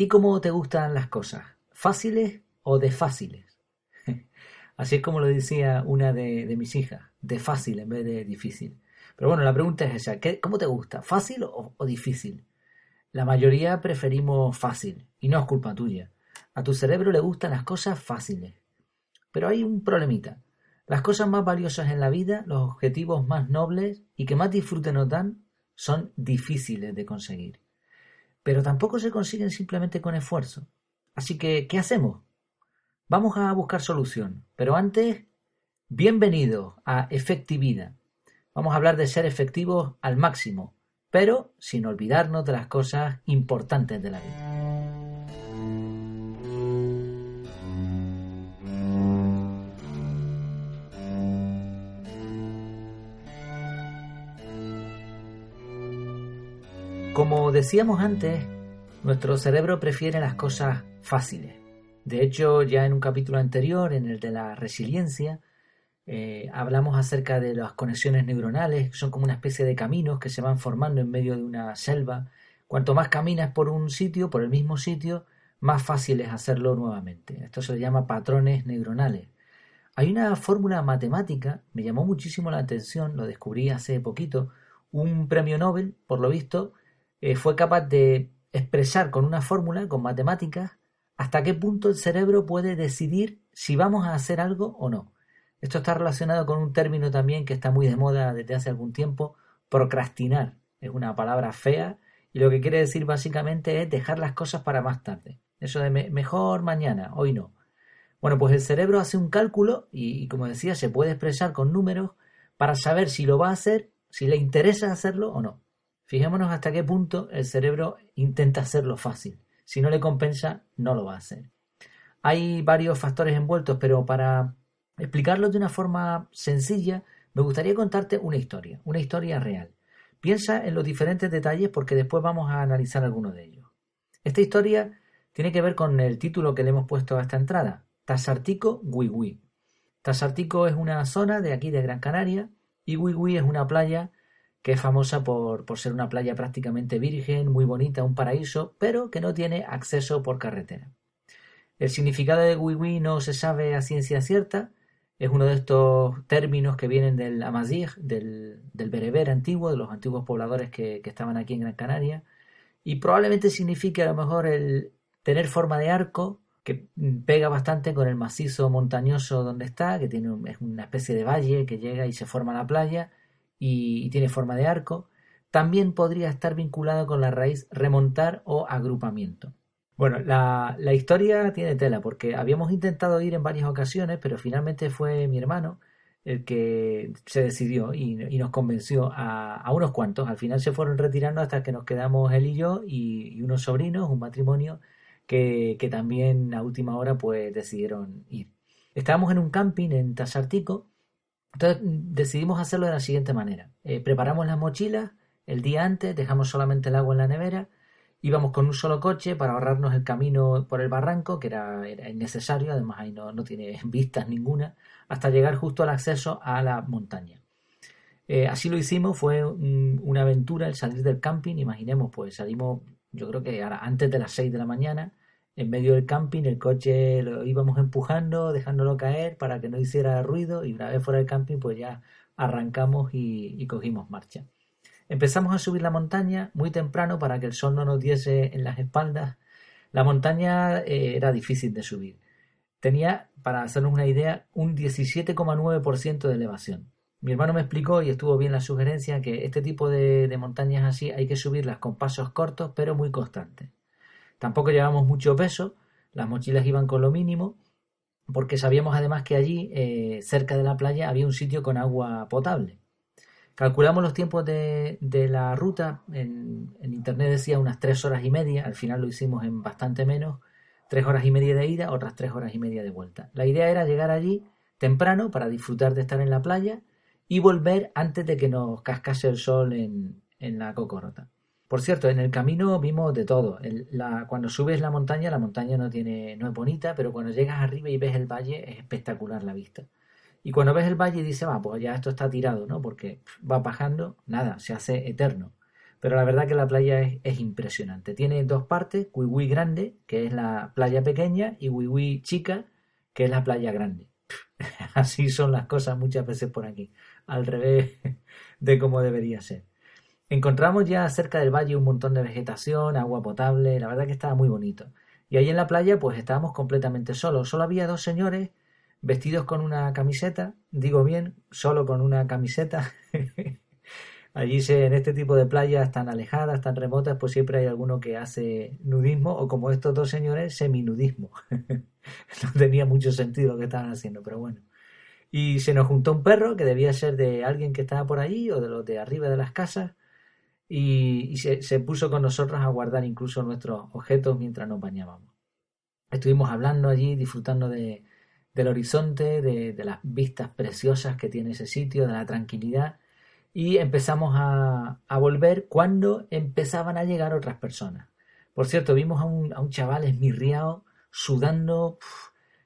ti cómo te gustan las cosas? ¿Fáciles o de fáciles? Así es como lo decía una de, mis hijas, de fácil en vez de difícil. Pero bueno, la pregunta es esa, ¿cómo te gusta? ¿Fácil o, o difícil? La mayoría preferimos fácil, y no es culpa tuya. A tu cerebro le gustan las cosas fáciles. Pero hay un problemita. Las cosas más valiosas en la vida, los objetivos más nobles y que más disfrute nos dan, son difíciles de conseguir. Pero tampoco se consiguen simplemente con esfuerzo. Así que, ¿qué hacemos? Vamos a buscar solución. Pero antes, bienvenido a Efectividad. Vamos a hablar de ser efectivos al máximo, pero sin olvidarnos de las cosas importantes de la vida. Como decíamos antes, nuestro cerebro prefiere las cosas fáciles. De hecho, ya en un capítulo anterior, en el de la resiliencia, eh, hablamos acerca de las conexiones neuronales, que son como una especie de caminos que se van formando en medio de una selva. Cuanto más caminas por un sitio, por el mismo sitio, más fácil es hacerlo nuevamente. Esto se llama patrones neuronales. Hay una fórmula matemática, me llamó muchísimo la atención, lo descubrí hace poquito, un premio Nobel, por lo visto, fue capaz de expresar con una fórmula, con matemáticas, hasta qué punto el cerebro puede decidir si vamos a hacer algo o no. Esto está relacionado con un término también que está muy de moda desde hace algún tiempo, procrastinar. Es una palabra fea y lo que quiere decir básicamente es dejar las cosas para más tarde. Eso de mejor mañana, hoy no. Bueno, pues el cerebro hace un cálculo y, y, como decía, se puede expresar con números para saber si lo va a hacer, si le interesa hacerlo o no. Fijémonos hasta qué punto el cerebro intenta hacerlo fácil. Si no le compensa, no lo va a hacer. Hay varios factores envueltos, pero para explicarlo de una forma sencilla, me gustaría contarte una historia, una historia real. Piensa en los diferentes detalles porque después vamos a analizar algunos de ellos. Esta historia tiene que ver con el título que le hemos puesto a esta entrada, Tasartico Wiwi. Tasartico es una zona de aquí de Gran Canaria y Wiwi es una playa que es famosa por, ser una playa prácticamente virgen, muy bonita, un paraíso, pero que no tiene acceso por carretera. El significado de Wiwi no se sabe a ciencia cierta, es uno de estos términos que vienen del Amazigh, del, del bereber antiguo, de los antiguos pobladores que, que, estaban aquí en Gran Canaria, y probablemente signifique a lo mejor el tener forma de arco, que pega bastante con el macizo montañoso donde está, que tiene es una especie de valle que llega y se forma la playa, y, tiene forma de arco, también podría estar vinculado con la raíz remontar o agrupamiento. Bueno, la, historia tiene tela porque habíamos intentado ir en varias ocasiones, pero finalmente fue mi hermano el que se decidió y, nos convenció a, unos cuantos. Al final se fueron retirando hasta que nos quedamos él y yo y, unos sobrinos, un matrimonio que, que, también a última hora pues decidieron ir. Estábamos en un camping en Tasartico entonces decidimos hacerlo de la siguiente manera. Eh, preparamos las mochilas el día antes, dejamos solamente el agua en la nevera, íbamos con un solo coche para ahorrarnos el camino por el barranco, que era, innecesario, además ahí no, tiene vistas ninguna, hasta llegar justo al acceso a la montaña. Eh, así lo hicimos, fue una aventura el salir del camping, imaginemos, pues salimos yo creo que antes de las 6 de la mañana, en medio del camping, el coche lo íbamos empujando, dejándolo caer para que no hiciera ruido y una vez fuera del camping pues ya arrancamos y, cogimos marcha. Empezamos a subir la montaña muy temprano para que el sol no nos diese en las espaldas. La montaña eh, era difícil de subir. Tenía, para hacernos una idea, un 17,9% de elevación. Mi hermano me explicó y estuvo bien la sugerencia que este tipo de montañas así hay que subirlas con pasos cortos pero muy constantes. Tampoco llevamos mucho peso, las mochilas iban con lo mínimo, porque sabíamos además que allí, eh, cerca de la playa, había un sitio con agua potable. Calculamos los tiempos de, la ruta, en, internet decía unas tres horas y media, al final lo hicimos en bastante menos, tres horas y media de ida, otras tres horas y media de vuelta. La idea era llegar allí temprano para disfrutar de estar en la playa y volver antes de que nos cascase el sol en, en la cocorota. Por cierto, en el camino vimos de todo. cuando subes la montaña, la montaña no tiene, no es bonita, pero cuando llegas arriba y ves el valle, es espectacular la vista. Y cuando ves el valle dices, va, pues ya esto está tirado, ¿no? Porque va bajando, nada, se hace eterno. Pero la verdad que la playa es, impresionante. Tiene dos partes, Wiwi grande, que es la playa pequeña, y Wiwi chica, que es la playa grande. Así son las cosas muchas veces por aquí, al revés de cómo debería ser. Encontramos ya cerca del valle un montón de vegetación, agua potable, la verdad que estaba muy bonito. Y ahí en la playa pues estábamos completamente solos. Solo había dos señores vestidos con una camiseta, digo bien, solo con una camiseta. Allí en este tipo de playas tan alejadas, tan remotas, pues siempre hay alguno que hace nudismo o como estos dos señores, seminudismo. no tenía mucho sentido lo que estaban haciendo, pero bueno. Y se nos juntó un perro que debía ser de alguien que estaba por allí o de los de arriba de las casas y, se, puso con nosotros a guardar incluso nuestros objetos mientras nos bañábamos. Estuvimos hablando allí, disfrutando de, del horizonte, de, de, las vistas preciosas que tiene ese sitio, de la tranquilidad, y empezamos a, a, volver cuando empezaban a llegar otras personas. Por cierto, vimos a un, a un chaval esmirriado, sudando,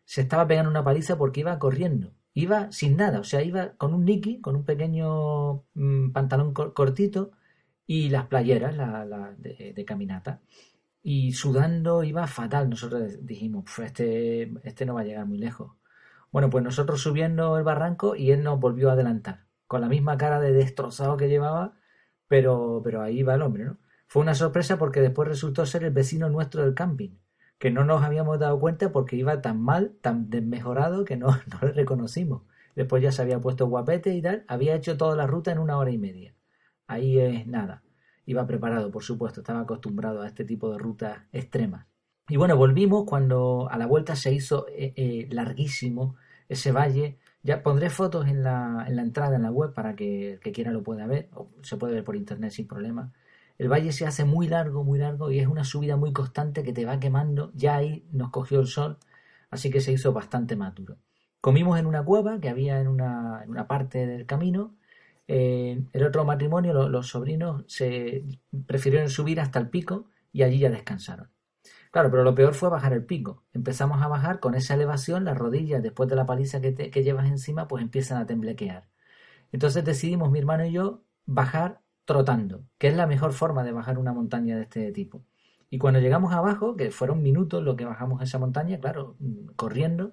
se estaba pegando una paliza porque iba corriendo. Iba sin nada, o sea, iba con un niki, con un pequeño mm, pantalón cortito, y las playeras la, de, caminata. Y sudando iba fatal. Nosotros dijimos, este, este no va a llegar muy lejos. Bueno, pues nosotros subiendo el barranco y él nos volvió a adelantar, con la misma cara de destrozado que llevaba, pero, pero ahí va el hombre, ¿no? Fue una sorpresa porque después resultó ser el vecino nuestro del camping, que no nos habíamos dado cuenta porque iba tan mal, tan desmejorado que no, no le reconocimos. Después ya se había puesto guapete y tal, había hecho toda la ruta en una hora y media. Ahí es nada. Iba preparado, por supuesto, estaba acostumbrado a este tipo de rutas extremas. Y bueno, volvimos cuando a la vuelta se hizo eh, eh, larguísimo ese valle. Ya pondré fotos en la, en la entrada en la web para que el que quiera lo pueda ver, o se puede ver por internet sin problema. El valle se hace muy largo, muy largo y es una subida muy constante que te va quemando. Ya ahí nos cogió el sol, así que se hizo bastante más duro. Comimos en una cueva que había en una, en una parte del camino eh, el otro matrimonio, los, sobrinos, se prefirieron subir hasta el pico y allí ya descansaron. Claro, pero lo peor fue bajar el pico. Empezamos a bajar con esa elevación, las rodillas, después de la paliza que, que llevas encima, pues empiezan a temblequear. Entonces decidimos, mi hermano y yo, bajar trotando, que es la mejor forma de bajar una montaña de este tipo. Y cuando llegamos abajo, que fueron minutos lo que bajamos esa montaña, claro, corriendo,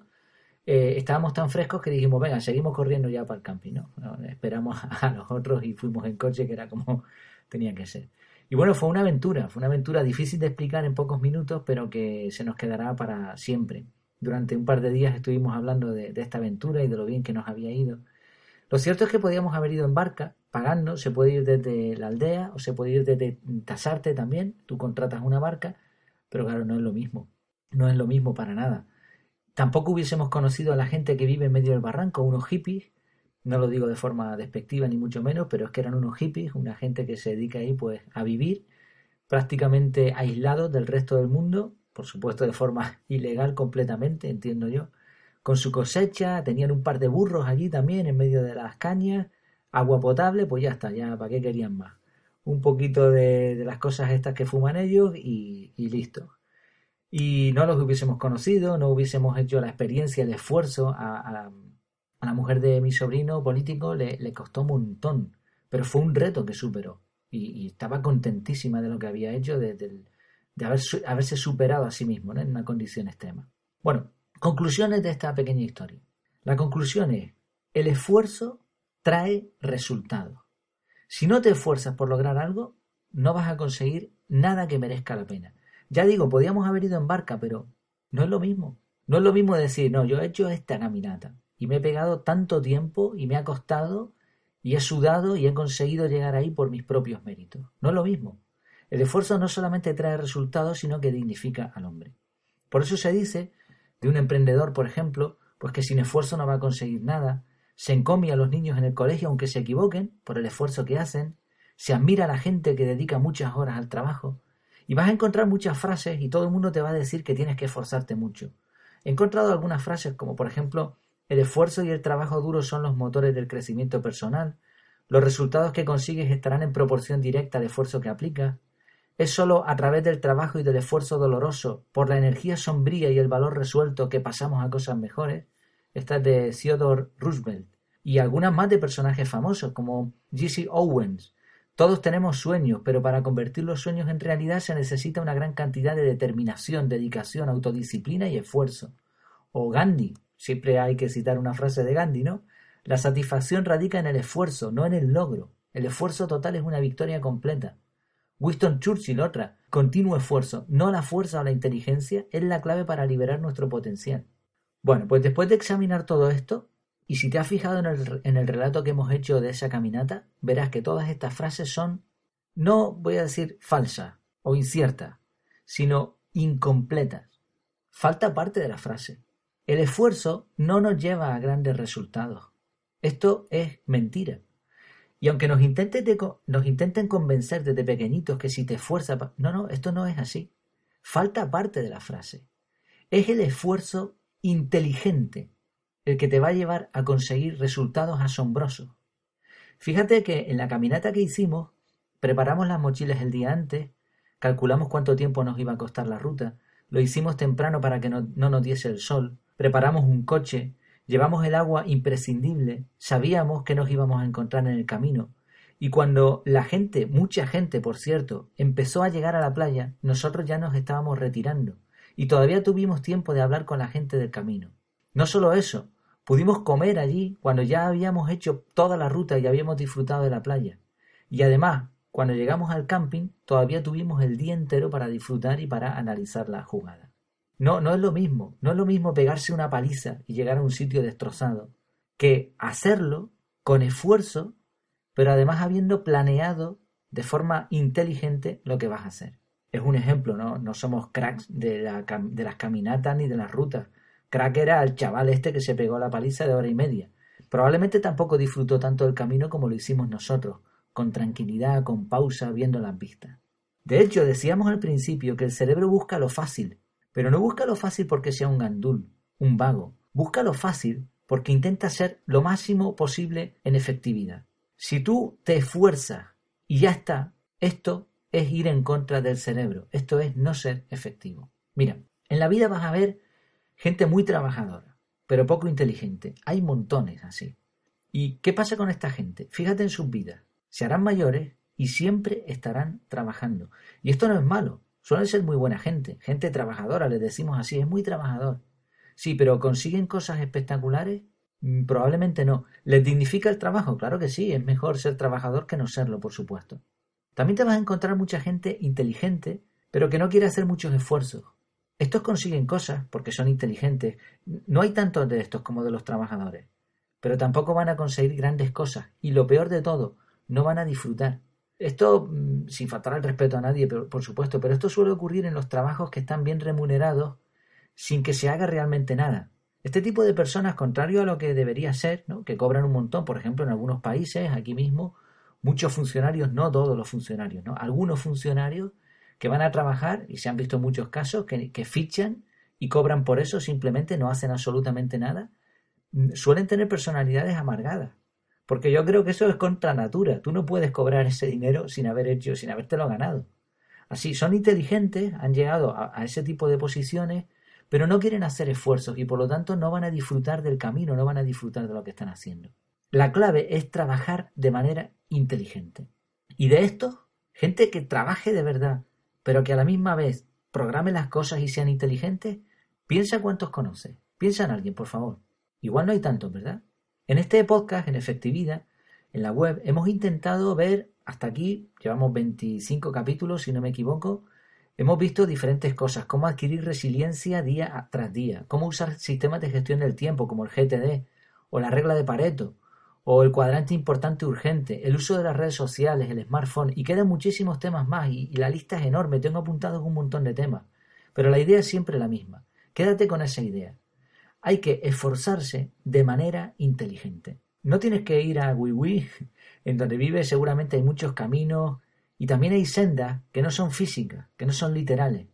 eh, estábamos tan frescos que dijimos, venga, seguimos corriendo ya para el camping, ¿no? Esperamos a los otros y fuimos en coche, que era como tenía que ser. Y bueno, fue una aventura, fue una aventura difícil de explicar en pocos minutos, pero que se nos quedará para siempre. Durante un par de días estuvimos hablando de, esta aventura y de lo bien que nos había ido. Lo cierto es que podíamos haber ido en barca, pagando, se puede ir desde la aldea o se puede ir desde Tasarte también, tú contratas una barca, pero claro, no es lo mismo, no es lo mismo para nada. Tampoco hubiésemos conocido a la gente que vive en medio del barranco, unos hippies, no lo digo de forma despectiva ni mucho menos, pero es que eran unos hippies, una gente que se dedica ahí pues a vivir prácticamente aislados del resto del mundo, por supuesto de forma ilegal completamente, entiendo yo, con su cosecha, tenían un par de burros allí también en medio de las cañas, agua potable, pues ya está, ya para qué querían más. Un poquito de, las cosas estas que fuman ellos y listo y no los hubiésemos conocido, no hubiésemos hecho la experiencia, el esfuerzo a, la, mujer de mi sobrino político le, costó un montón, pero fue un reto que superó y, estaba contentísima de lo que había hecho, de, haber, haberse superado a sí mismo en una condición extrema. Bueno, conclusiones de esta pequeña historia. La conclusión es, el esfuerzo trae resultados. Si no te esfuerzas por lograr algo, no vas a conseguir nada que merezca la pena. Ya digo, podíamos haber ido en barca, pero no es lo mismo. No es lo mismo decir, no, yo he hecho esta caminata y me he pegado tanto tiempo y me ha costado y he sudado y he conseguido llegar ahí por mis propios méritos. No es lo mismo. El esfuerzo no solamente trae resultados, sino que dignifica al hombre. Por eso se dice de un emprendedor, por ejemplo, pues que sin esfuerzo no va a conseguir nada, se encomia a los niños en el colegio aunque se equivoquen por el esfuerzo que hacen, se admira a la gente que dedica muchas horas al trabajo, y vas a encontrar muchas frases y todo el mundo te va a decir que tienes que esforzarte mucho. He encontrado algunas frases como por ejemplo, el esfuerzo y el trabajo duro son los motores del crecimiento personal, los resultados que consigues estarán en proporción directa al esfuerzo que aplicas, es sólo a través del trabajo y del esfuerzo doloroso, por la energía sombría y el valor resuelto que pasamos a cosas mejores. Esta es de Theodore Roosevelt. Y algunas más de personajes famosos como Jesse Owens, Todos tenemos sueños, pero para convertir los sueños en realidad se necesita una gran cantidad de determinación, dedicación, autodisciplina y esfuerzo. O Gandhi, siempre hay que citar una frase de Gandhi, ¿no? La satisfacción radica en el esfuerzo, no en el logro. El esfuerzo total es una victoria completa. Winston Churchill, otra, continuo esfuerzo, no la fuerza o la inteligencia, es la clave para liberar nuestro potencial. Bueno, pues después de examinar todo esto, y si te has fijado en el, relato que hemos hecho de esa caminata, verás que todas estas frases son, no voy a decir falsas o inciertas, sino incompletas. Falta parte de la frase. El esfuerzo no nos lleva a grandes resultados. Esto es mentira. Y aunque nos intenten, nos intenten convencer desde pequeñitos que si te esfuerzas... No, no, esto no es así. Falta parte de la frase. Es el esfuerzo inteligente el que te va a llevar a conseguir resultados asombrosos. Fíjate que en la caminata que hicimos, preparamos las mochilas el día antes, calculamos cuánto tiempo nos iba a costar la ruta, lo hicimos temprano para que no, no nos diese el sol, preparamos un coche, Llevamos el agua imprescindible, sabíamos que nos íbamos a encontrar en el camino, y cuando la gente, mucha gente por cierto, empezó a llegar a la playa, nosotros ya nos estábamos retirando, y todavía tuvimos tiempo de hablar con la gente del camino. No solo eso, pudimos comer allí cuando ya habíamos hecho toda la ruta y habíamos disfrutado de la playa. Y además, cuando llegamos al camping, todavía tuvimos el día entero para disfrutar y para analizar la jugada. No, no es lo mismo. No es lo mismo pegarse una paliza y llegar a un sitio destrozado que hacerlo con esfuerzo, pero además habiendo planeado de forma inteligente lo que vas a hacer. Es un ejemplo, ¿no? No somos cracks de, de las caminatas ni de las rutas. Crack era el chaval este que se pegó la paliza de hora y media. Probablemente tampoco disfrutó tanto del camino como lo hicimos nosotros, con tranquilidad, con pausa, viendo las vistas. De hecho, decíamos al principio que el cerebro busca lo fácil, pero no busca lo fácil porque sea un gandul, un vago. Busca lo fácil porque intenta ser lo máximo posible en efectividad. Si tú te esfuerzas y ya está, esto es ir en contra del cerebro. Esto es no ser efectivo. Mira, en la vida vas a ver gente muy trabajadora, pero poco inteligente. Hay montones así. ¿Y qué pasa con esta gente? Fíjate en sus vidas. Se harán mayores y siempre estarán trabajando. Y esto no es malo. Suelen ser muy buena gente, gente trabajadora, les decimos así, es muy trabajador. Sí, pero ¿consiguen cosas espectaculares? Mm, probablemente no. ¿Les dignifica el trabajo? Claro que sí, es mejor ser trabajador que no serlo, por supuesto. También te vas a encontrar mucha gente inteligente, pero que no quiere hacer muchos esfuerzos. Estos consiguen cosas porque son inteligentes. No hay tantos de estos como de los trabajadores. Pero tampoco van a conseguir grandes cosas. Y lo peor de todo, no van a disfrutar. Esto, mm, sin faltar el respeto a nadie, por supuesto, pero esto suele ocurrir en los trabajos que están bien remunerados sin que se haga realmente nada. Este tipo de personas, contrario a lo que debería ser, ¿no? que cobran un montón, por ejemplo, en algunos países, aquí mismo, muchos funcionarios, no todos los funcionarios, ¿no? algunos funcionarios que van a trabajar, y se han visto muchos casos, que, fichan y cobran por eso, simplemente no hacen absolutamente nada, mm, suelen tener personalidades amargadas. Porque yo creo que eso es contra natura. Tú no puedes cobrar ese dinero sin haber hecho, sin habértelo ganado. Así, son inteligentes, han llegado a, ese tipo de posiciones, pero no quieren hacer esfuerzos y por lo tanto no van a disfrutar del camino, no van a disfrutar de lo que están haciendo. La clave es trabajar de manera inteligente. Y de esto, gente que trabaje de verdad, pero que a la misma vez programe las cosas y sean inteligentes, piensa cuántos conoce. Piensa en alguien, por favor. Igual no hay tantos, ¿verdad? En este podcast, en efectividad, en la web, hemos intentado ver, hasta aquí, llevamos 25 capítulos, si no me equivoco, hemos visto diferentes cosas, cómo adquirir resiliencia día tras día, cómo usar sistemas de gestión del tiempo, como el GTD, o la regla de Pareto, o el cuadrante importante urgente, el uso de las redes sociales, el smartphone, y quedan muchísimos temas más, y, la lista es enorme, tengo apuntados un montón de temas, pero la idea es siempre la misma. Quédate con esa idea hay que esforzarse de manera inteligente. No tienes que ir a Wiwi, en donde vives seguramente hay muchos caminos y también hay sendas que no son físicas, que no son literales.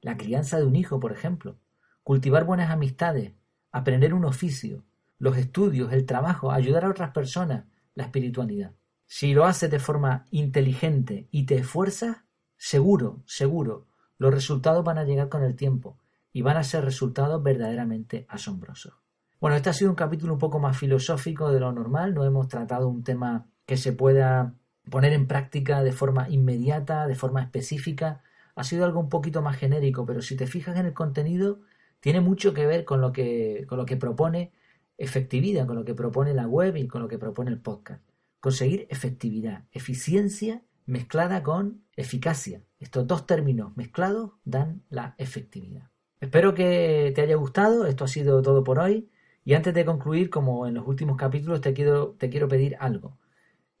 La crianza de un hijo, por ejemplo. Cultivar buenas amistades, aprender un oficio, los estudios, el trabajo, ayudar a otras personas, la espiritualidad. Si lo haces de forma inteligente y te esfuerzas, seguro, seguro, los resultados van a llegar con el tiempo y van a ser resultados verdaderamente asombrosos. Bueno, este ha sido un capítulo un poco más filosófico de lo normal, no hemos tratado un tema que se pueda poner en práctica de forma inmediata, de forma específica. Ha sido algo un poquito más genérico, pero si te fijas en el contenido, tiene mucho que ver con lo que, con lo que propone efectividad, con lo que propone la web y con lo que propone el podcast. Conseguir efectividad, eficiencia mezclada con eficacia. Estos dos términos mezclados dan la efectividad. Espero que te haya gustado, esto ha sido todo por hoy. Y antes de concluir, como en los últimos capítulos, te quiero, te quiero pedir algo.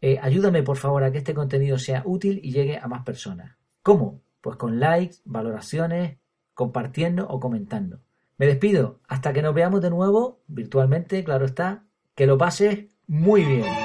Eh, ayúdame por favor a que este contenido sea útil y llegue a más personas. ¿Cómo? Pues con likes, valoraciones, compartiendo o comentando. Me despido. Hasta que nos veamos de nuevo, virtualmente, claro está. Que lo pases muy bien.